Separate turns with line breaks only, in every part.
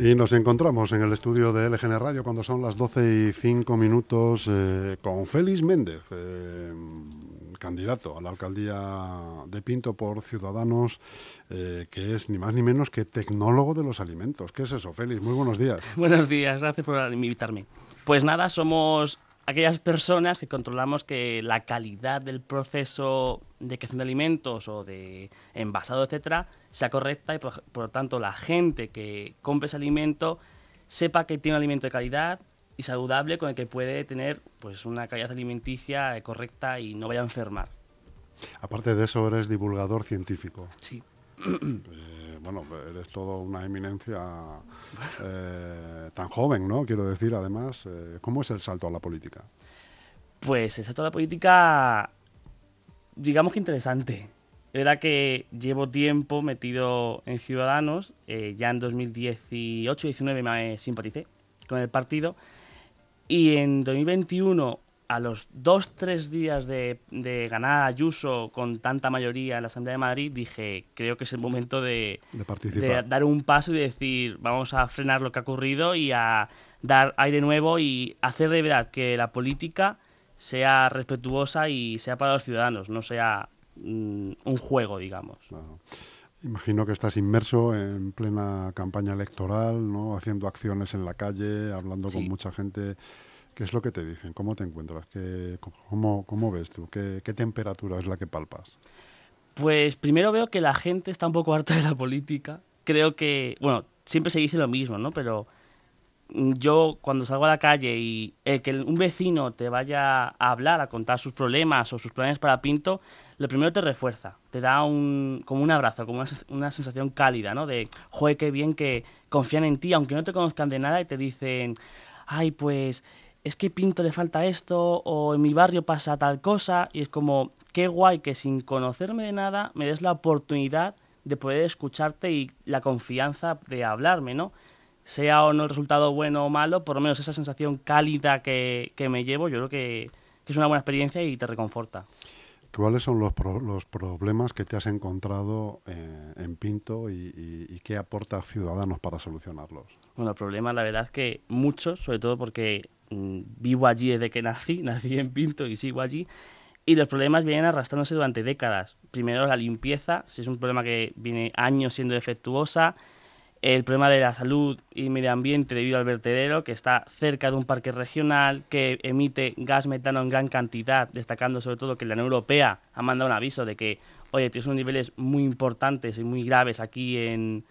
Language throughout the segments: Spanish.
Y nos encontramos en el estudio de LGN Radio cuando son las 12 y 5 minutos eh, con Félix Méndez, eh, candidato a la alcaldía de Pinto por Ciudadanos, eh, que es ni más ni menos que tecnólogo de los alimentos. ¿Qué es eso, Félix? Muy buenos días.
Buenos días, gracias por invitarme. Pues nada, somos aquellas personas que controlamos que la calidad del proceso de creación de alimentos o de envasado, etcétera, sea correcta y por, lo tanto la gente que compre ese alimento sepa que tiene un alimento de calidad y saludable con el que puede tener pues una calidad alimenticia correcta y no vaya a enfermar.
Aparte de eso, eres divulgador científico.
Sí.
Eh, bueno, eres todo una eminencia eh, tan joven, ¿no? Quiero decir, además, eh, ¿cómo es el salto a la política?
Pues el salto a la política, digamos que interesante. Es verdad que llevo tiempo metido en Ciudadanos, ya en 2018-19 me simpaticé con el partido, y en 2021 a los dos, tres días de, ganar a Ayuso con tanta mayoría en la Asamblea de Madrid, dije, creo que es el momento de, dar un paso y decir, vamos a frenar lo que ha ocurrido y a dar aire nuevo y hacer de verdad que la política sea respetuosa y sea para los ciudadanos, no sea mm, un juego, digamos.
Imagino que estás inmerso en plena campaña electoral, ¿no? haciendo acciones en la calle, hablando con mucha gente. ¿Qué es lo que te dicen? ¿Cómo te encuentras? ¿Qué, cómo, cómo, ves tú? ¿Qué, temperatura es la que palpas?
Pues primero veo que la gente está un poco harta de la política. Creo que, bueno, siempre se dice lo mismo, ¿no? Pero yo cuando salgo a la calle y el que un vecino te vaya a hablar, a contar sus problemas o sus planes para Pinto, lo primero te refuerza, te da un, como un abrazo, como una, una sensación cálida, ¿no? De, joder, qué bien que confían en ti, aunque no te conozcan de nada y te dicen, ay, pues es que Pinto le falta esto o en mi barrio pasa tal cosa y es como, qué guay que sin conocerme de nada me des la oportunidad de poder escucharte y la confianza de hablarme, ¿no? Sea o no el resultado bueno o malo, por lo menos esa sensación cálida que, me llevo, yo creo que, es una buena experiencia y te reconforta.
¿Cuáles son los, los problemas que te has encontrado eh, en Pinto y, y, qué aporta Ciudadanos para solucionarlos?
Bueno, problemas la verdad es que muchos, sobre todo porque Mm, vivo allí desde que nací, nací en Pinto y sigo allí. Y los problemas vienen arrastrándose durante décadas. Primero la limpieza, si es un problema que viene años siendo defectuosa. El problema de la salud y medio ambiente debido al vertedero, que está cerca de un parque regional, que emite gas metano en gran cantidad, destacando sobre todo que la Unión Europea ha mandado un aviso de que, oye, tienes unos niveles muy importantes y muy graves aquí en,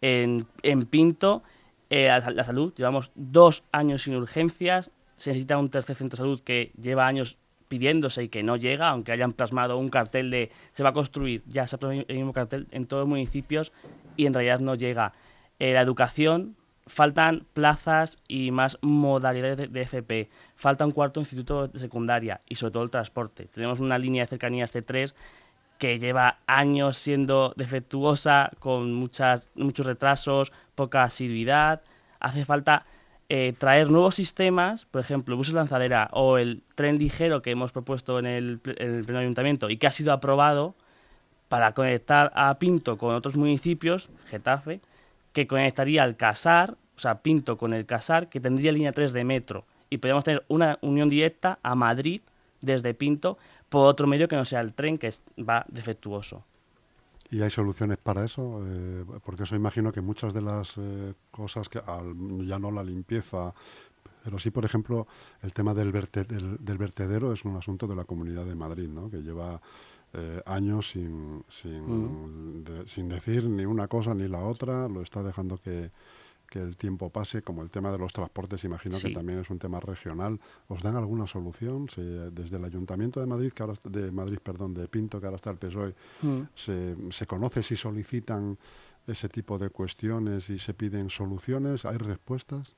en, en Pinto eh, la, salud, llevamos dos años sin urgencias, se necesita un tercer centro de salud que lleva años pidiéndose y que no llega, aunque hayan plasmado un cartel de se va a construir, ya se ha el mismo cartel en todos los municipios y en realidad no llega. Eh, la educación, faltan plazas y más modalidades de, FP, falta un cuarto instituto de secundaria y sobre todo el transporte. Tenemos una línea de cercanías C3 que lleva años siendo defectuosa, con muchas, muchos retrasos, poca asiduidad. Hace falta eh, traer nuevos sistemas, por ejemplo, buses lanzadera o el tren ligero que hemos propuesto en el, en el pleno ayuntamiento y que ha sido aprobado para conectar a Pinto con otros municipios, Getafe, que conectaría al Casar, o sea, Pinto con el Casar, que tendría línea 3 de metro. Y podríamos tener una unión directa a Madrid desde Pinto por otro medio que no sea el tren, que va defectuoso.
¿Y hay soluciones para eso? Eh, porque eso imagino que muchas de las eh, cosas, que ya no la limpieza, pero sí, por ejemplo, el tema del, del, vertedero es un asunto de la Comunidad de Madrid, ¿no? que lleva eh, años sin, sin, sin decir ni una cosa ni la otra, lo está dejando que, que el tiempo pase, como el tema de los transportes, imagino que también es un tema regional. ¿Os dan alguna solución? desde el Ayuntamiento de Madrid, que ahora de Madrid, perdón, de Pinto, que ahora está el PSOE, mm. se, se, conoce si solicitan ese tipo de cuestiones y se piden soluciones? ¿Hay respuestas?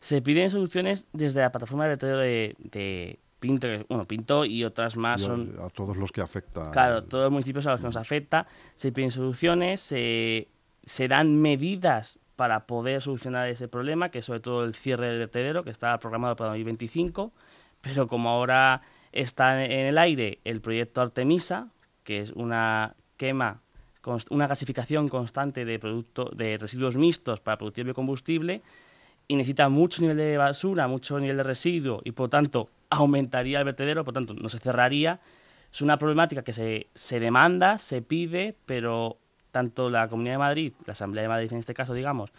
Se piden soluciones desde la plataforma de vertedero de, Pinto, bueno, Pinto y otras más son...
A todos los que afecta.
Claro, todos los municipios a los que nos afecta. Se piden soluciones, se, se dan medidas para poder solucionar ese problema, que es sobre todo el cierre del vertedero, que está programado para 2025, pero como ahora está en el aire el proyecto Artemisa, que es una quema una gasificación constante de, producto, de residuos mixtos para producir biocombustible y necesita mucho nivel de basura, mucho nivel de residuo y por tanto aumentaría el vertedero, por tanto no se cerraría. Es una problemática que se, se demanda, se pide, pero tanto la Comunidad de Madrid, la Asamblea de Madrid en este caso, digamos,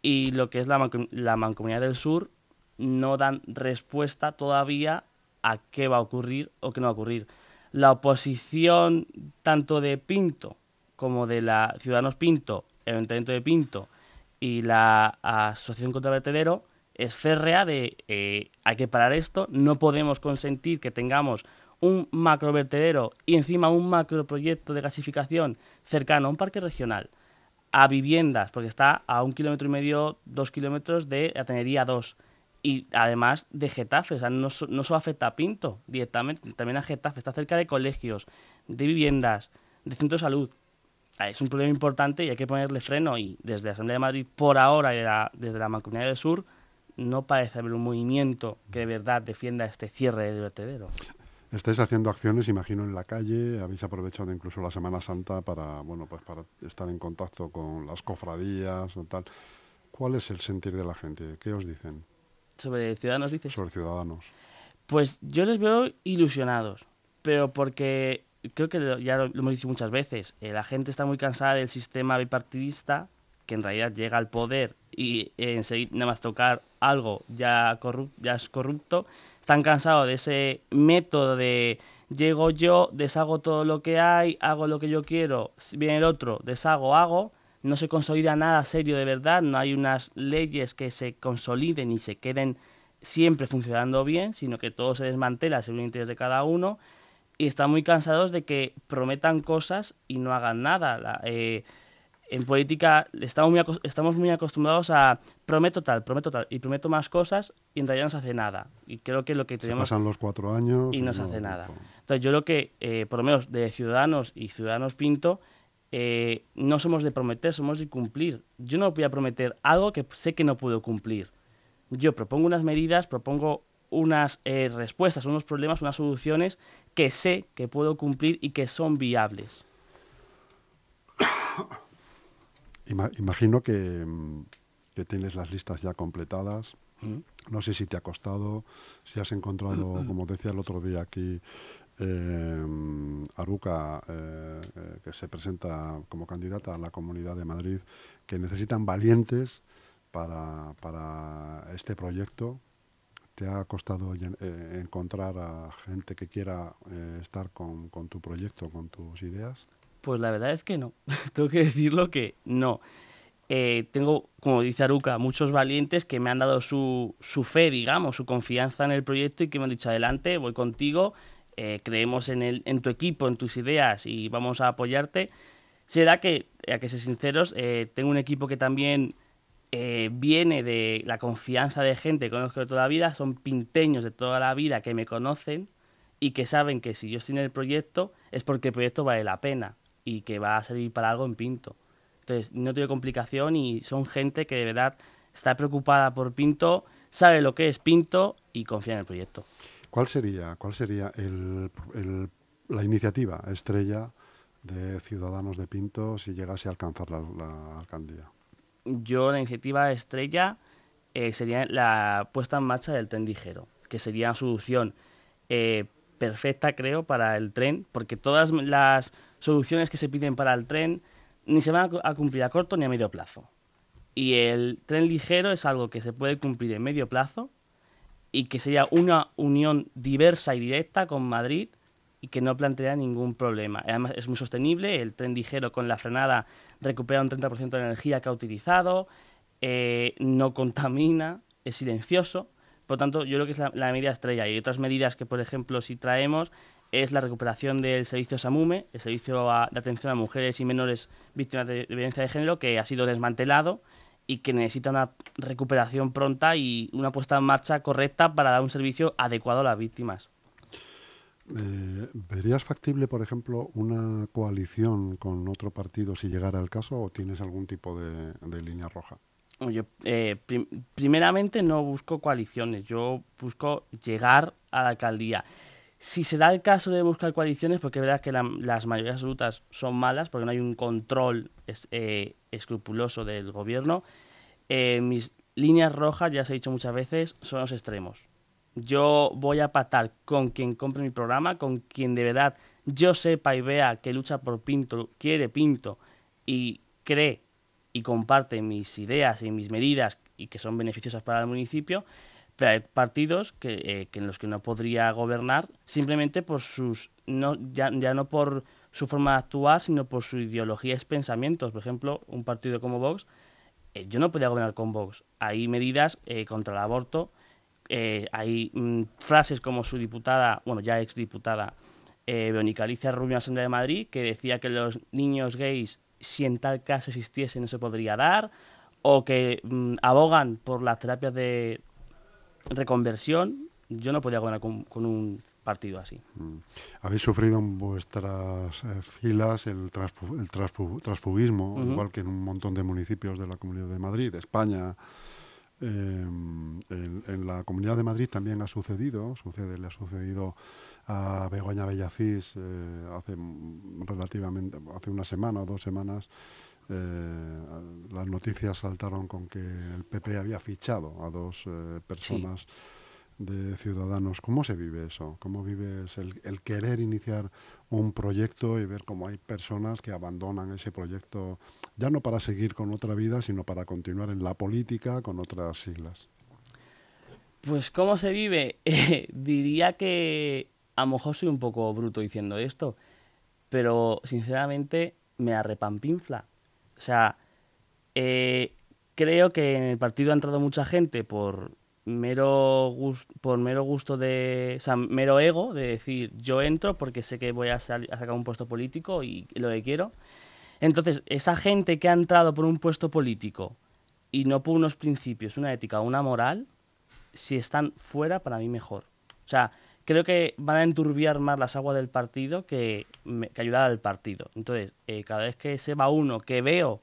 y lo que es la, la Mancomunidad del Sur, no dan respuesta todavía a qué va a ocurrir o qué no va a ocurrir. La oposición tanto de Pinto como de la Ciudadanos Pinto, el Ayuntamiento de Pinto y la Asociación contra el Vertedero es férrea de eh, hay que parar esto, no podemos consentir que tengamos un macrovertedero y encima un macroproyecto de gasificación cercano a un parque regional, a viviendas, porque está a un kilómetro y medio, dos kilómetros de la Tenería 2 y además de Getafe, o sea, no, no solo afecta a Pinto directamente, también a Getafe, está cerca de colegios, de viviendas, de centros de salud. Ah, es un problema importante y hay que ponerle freno y desde la Asamblea de Madrid, por ahora, y desde la Mancomunidad del Sur, no parece haber un movimiento que de verdad defienda este cierre de vertedero.
Estáis haciendo acciones, imagino, en la calle. Habéis aprovechado incluso la Semana Santa para, bueno, pues para estar en contacto con las cofradías o tal. ¿Cuál es el sentir de la gente? ¿Qué os dicen?
¿Sobre ciudadanos dices?
Sobre ciudadanos.
Pues yo les veo ilusionados, pero porque creo que ya lo, hemos dicho muchas veces, eh, la gente está muy cansada del sistema bipartidista, que en realidad llega al poder y eh, enseguida nada más tocar algo ya, ya es corrupto. Están cansados de ese método de llego yo, deshago todo lo que hay, hago lo que yo quiero, viene el otro, deshago, hago no se consolida nada serio de verdad, no hay unas leyes que se consoliden y se queden siempre funcionando bien, sino que todo se desmantela según el interés de cada uno y están muy cansados de que prometan cosas y no hagan nada. Eh, en política estamos muy, estamos muy acostumbrados a prometo tal, prometo tal y prometo más cosas y en realidad no se hace nada. Y creo que lo que tenemos...
Se pasan los cuatro años...
Y no se hace nada. Entonces yo creo que, eh, por lo menos de Ciudadanos y Ciudadanos Pinto, eh, no somos de prometer, somos de cumplir. Yo no voy a prometer algo que sé que no puedo cumplir. Yo propongo unas medidas, propongo unas eh, respuestas, unos problemas, unas soluciones que sé que puedo cumplir y que son viables.
Imagino que, que tienes las listas ya completadas. No sé si te ha costado, si has encontrado, como decía el otro día aquí, eh, Aruca, eh, eh, que se presenta como candidata a la Comunidad de Madrid, que necesitan valientes para, para este proyecto. ¿Te ha costado eh, encontrar a gente que quiera estar con, con, tu proyecto, con tus ideas?
Pues la verdad es que no. Tengo que decirlo que no. tengo, como dice Aruca, muchos valientes que me han dado su, su fe, digamos, su confianza en el proyecto y que me han dicho adelante, voy contigo eh, creemos en, el, en tu equipo, en tus ideas y vamos a apoyarte. Será que, a que ser sinceros, eh, tengo un equipo que también eh, viene de la confianza de gente que conozco de toda la vida, son pinteños de toda la vida que me conocen y que saben que si yo estoy en el proyecto es porque el proyecto vale la pena y que va a servir para algo en Pinto. Entonces, no tengo complicación y son gente que de verdad está preocupada por Pinto, sabe lo que es Pinto y confía en el proyecto.
¿Cuál sería, cuál sería la iniciativa estrella de Ciudadanos de Pinto si llegase a alcanzar la, alcaldía?
Yo, la iniciativa estrella eh, sería la puesta en marcha del tren ligero, que sería una solución eh, perfecta, creo, para el tren, porque todas las soluciones que se piden para el tren ni se van a cumplir a corto ni a medio plazo. Y el tren ligero es algo que se puede cumplir en medio plazo y que sería una unión diversa y directa con Madrid y que no plantea ningún problema. Además es muy sostenible, el tren ligero con la frenada recupera un 30% de la energía que ha utilizado, eh, no contamina, es silencioso. Por lo tanto, yo creo que es la, medida estrella. Y otras medidas que, por ejemplo, si traemos es la recuperación del servicio SAMUME, el servicio de atención a mujeres y menores víctimas de violencia de género, que ha sido desmantelado y que necesita una recuperación pronta y una puesta en marcha correcta para dar un servicio adecuado a las víctimas.
Eh, ¿Verías factible, por ejemplo, una coalición con otro partido si llegara el caso o tienes algún tipo de, línea roja?
Yo, eh, primeramente no busco coaliciones, yo busco llegar a la alcaldía. Si se da el caso de buscar coaliciones, porque es verdad que las mayorías absolutas son malas, porque no hay un control eh, escrupuloso del gobierno, eh, mis líneas rojas, ya se ha dicho muchas veces, son los extremos. Yo voy a patar con quien compre mi programa, con quien de verdad yo sepa y vea que lucha por Pinto, quiere Pinto y cree y comparte mis ideas y mis medidas y que son beneficiosas para el municipio, partidos que, eh, en los que no podría gobernar simplemente por sus, no, ya, no por su forma de actuar, sino por su ideología y pensamientos. Por ejemplo, un partido como Vox, eh, yo no podía gobernar con Vox. Hay medidas eh, contra el aborto, hay mm, frases como su diputada, bueno, ya exdiputada, Verónica Alicia Rubio Asamblea de Madrid, que decía que los niños gays, si en tal caso existiese, no se podría dar, o que mm, abogan por las terapias de reconversión, yo no podía gobernar con, un partido así. Mm.
Habéis sufrido en vuestras eh, filas el, transfugismo, igual que en un montón de municipios de la Comunidad de Madrid, de España. Em, en, la Comunidad de Madrid también ha sucedido, sucede, le ha sucedido a Begoña Bellacís eh, hace relativamente, hace una semana o dos semanas, eh, las noticias saltaron con que el PP había fichado a dos eh, personas de ciudadanos. ¿Cómo se vive eso? ¿Cómo vives el, el, querer iniciar un proyecto y ver cómo hay personas que abandonan ese proyecto, ya no para seguir con otra vida, sino para continuar en la política con otras siglas?
Pues cómo se vive, diría que a lo mejor soy un poco bruto diciendo esto, pero sinceramente me arrepampinfla o sea, eh, creo que en el partido ha entrado mucha gente por mero, por mero gusto de, o sea, mero ego, de decir, yo entro porque sé que voy a, sacar un puesto político y lo que quiero. Entonces, esa gente que ha entrado por un puesto político y no por unos principios, una ética una moral, si están fuera, para mí mejor. O sea, creo que van a enturbiar más las aguas del partido que, que ayudar al partido. Entonces, eh, cada vez que se va uno, que veo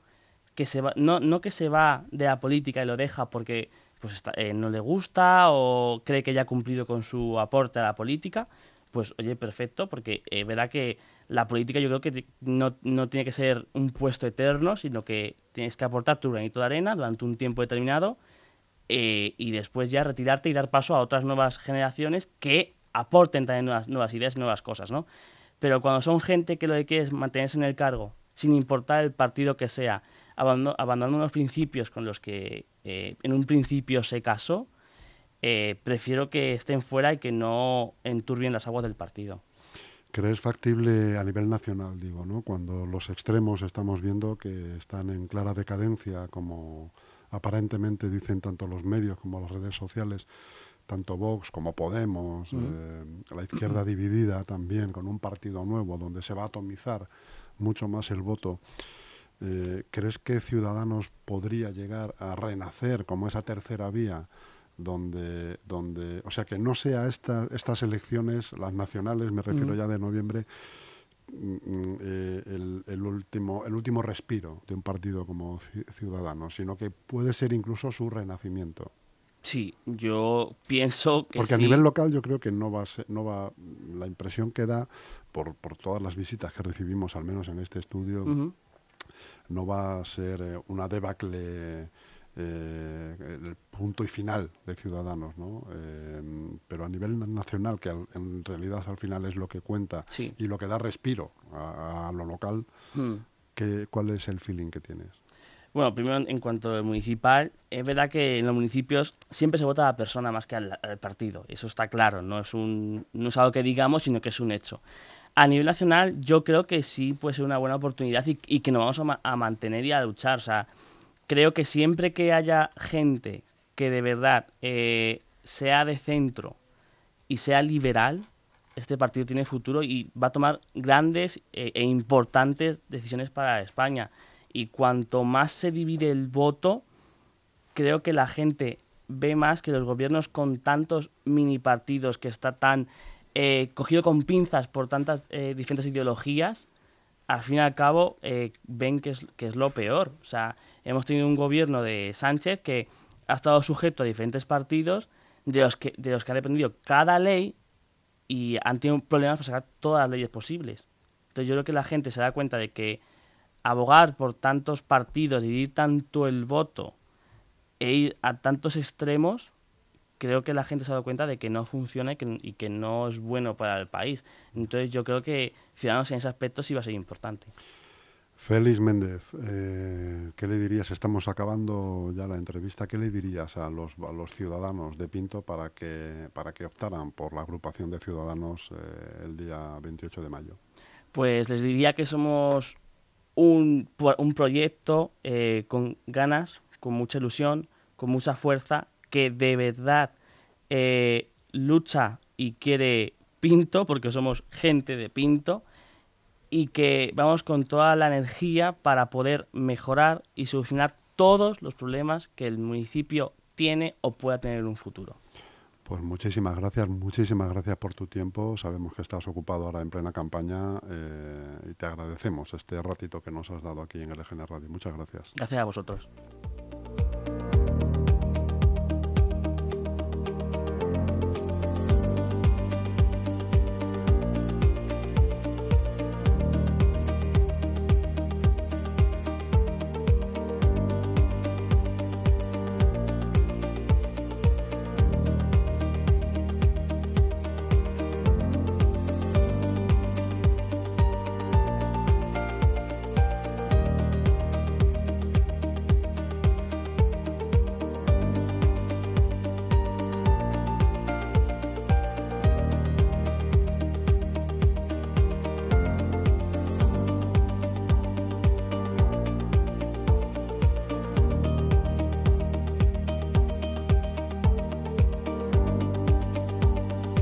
que se va, no, no que se va de la política y lo deja porque pues eh, no le gusta o cree que ya ha cumplido con su aporte a la política, pues oye, perfecto, porque es verdad que la política yo creo que no, no, tiene que ser un puesto eterno, sino que tienes que aportar tu granito de arena durante un tiempo determinado eh, y después ya retirarte y dar paso a otras nuevas generaciones que aporten también nuevas, nuevas ideas y nuevas cosas, ¿no? Pero cuando son gente que lo que quiere es mantenerse en el cargo, sin importar el partido que sea, abandonando los principios con los que eh, en un principio se casó, eh, prefiero que estén fuera y que no enturbien las aguas del partido.
¿Crees factible a nivel nacional, digo, ¿no? cuando los extremos estamos viendo que están en clara decadencia, como aparentemente dicen tanto los medios como las redes sociales, tanto Vox como Podemos, eh, la izquierda dividida también con un partido nuevo donde se va a atomizar mucho más el voto. Eh, ¿Crees que Ciudadanos podría llegar a renacer como esa tercera vía? Donde, donde, o sea, que no sea esta, estas elecciones, las nacionales, me refiero ya de noviembre, mm, mm, eh, el, el, último, el último respiro de un partido como Ciudadanos, sino que puede ser incluso su renacimiento.
Sí, yo pienso que
Porque
a
nivel local yo creo que no va, a ser, no va la impresión que da por, por, todas las visitas que recibimos, al menos en este estudio, no va a ser eh, una debacle eh, el punto y final de Ciudadanos, ¿no? Eh, pero a nivel nacional, que en realidad al final es lo que cuenta y lo que da respiro a, lo local, mm. ¿cuál es el feeling que tienes?
Bueno, primero en cuanto al municipal, es verdad que en los municipios siempre se vota a la persona más que al, partido. Eso está claro, no es, un, no es algo que digamos, sino que es un hecho. A nivel nacional, yo creo que sí puede ser una buena oportunidad y, que nos vamos a, mantener y a luchar. O sea, creo que siempre que haya gente que de verdad eh, sea de centro y sea liberal, este partido tiene futuro y va a tomar grandes eh, e importantes decisiones para España y cuanto más se divide el voto, creo que la gente ve más que los gobiernos con tantos mini partidos que está tan eh, cogido con pinzas por tantas eh, diferentes ideologías, al fin y al cabo eh, ven que es, que es lo peor. O sea, hemos tenido un gobierno de Sánchez que ha estado sujeto a diferentes partidos de los que, de los que ha dependido cada ley y han tenido problemas para sacar todas las leyes posibles. Entonces yo creo que la gente se da cuenta de que abogar por tantos partidos, dividir tanto el voto e ir a tantos extremos, creo que la gente se ha dado cuenta de que no funciona y que, no es bueno para el país. Entonces yo creo que Ciudadanos en ese aspecto sí va a ser importante.
Félix Méndez, eh, ¿qué le dirías? Estamos acabando ya la entrevista. ¿Qué le dirías a los, los ciudadanos de Pinto para que, para que optaran por la agrupación de ciudadanos eh, el día 28 de mayo?
Pues les diría que somos un, un proyecto eh, con ganas, con mucha ilusión, con mucha fuerza, que de verdad lucha y quiere Pinto, porque somos gente de Pinto y que vamos con toda la energía para poder mejorar y solucionar todos los problemas que el municipio tiene o pueda tener en un futuro.
Pues muchísimas gracias, muchísimas gracias por tu tiempo. Sabemos que estás ocupado ahora en plena campaña eh, y te agradecemos este ratito que nos has dado aquí en el EGN Radio. Muchas gracias.
Gracias a vosotros.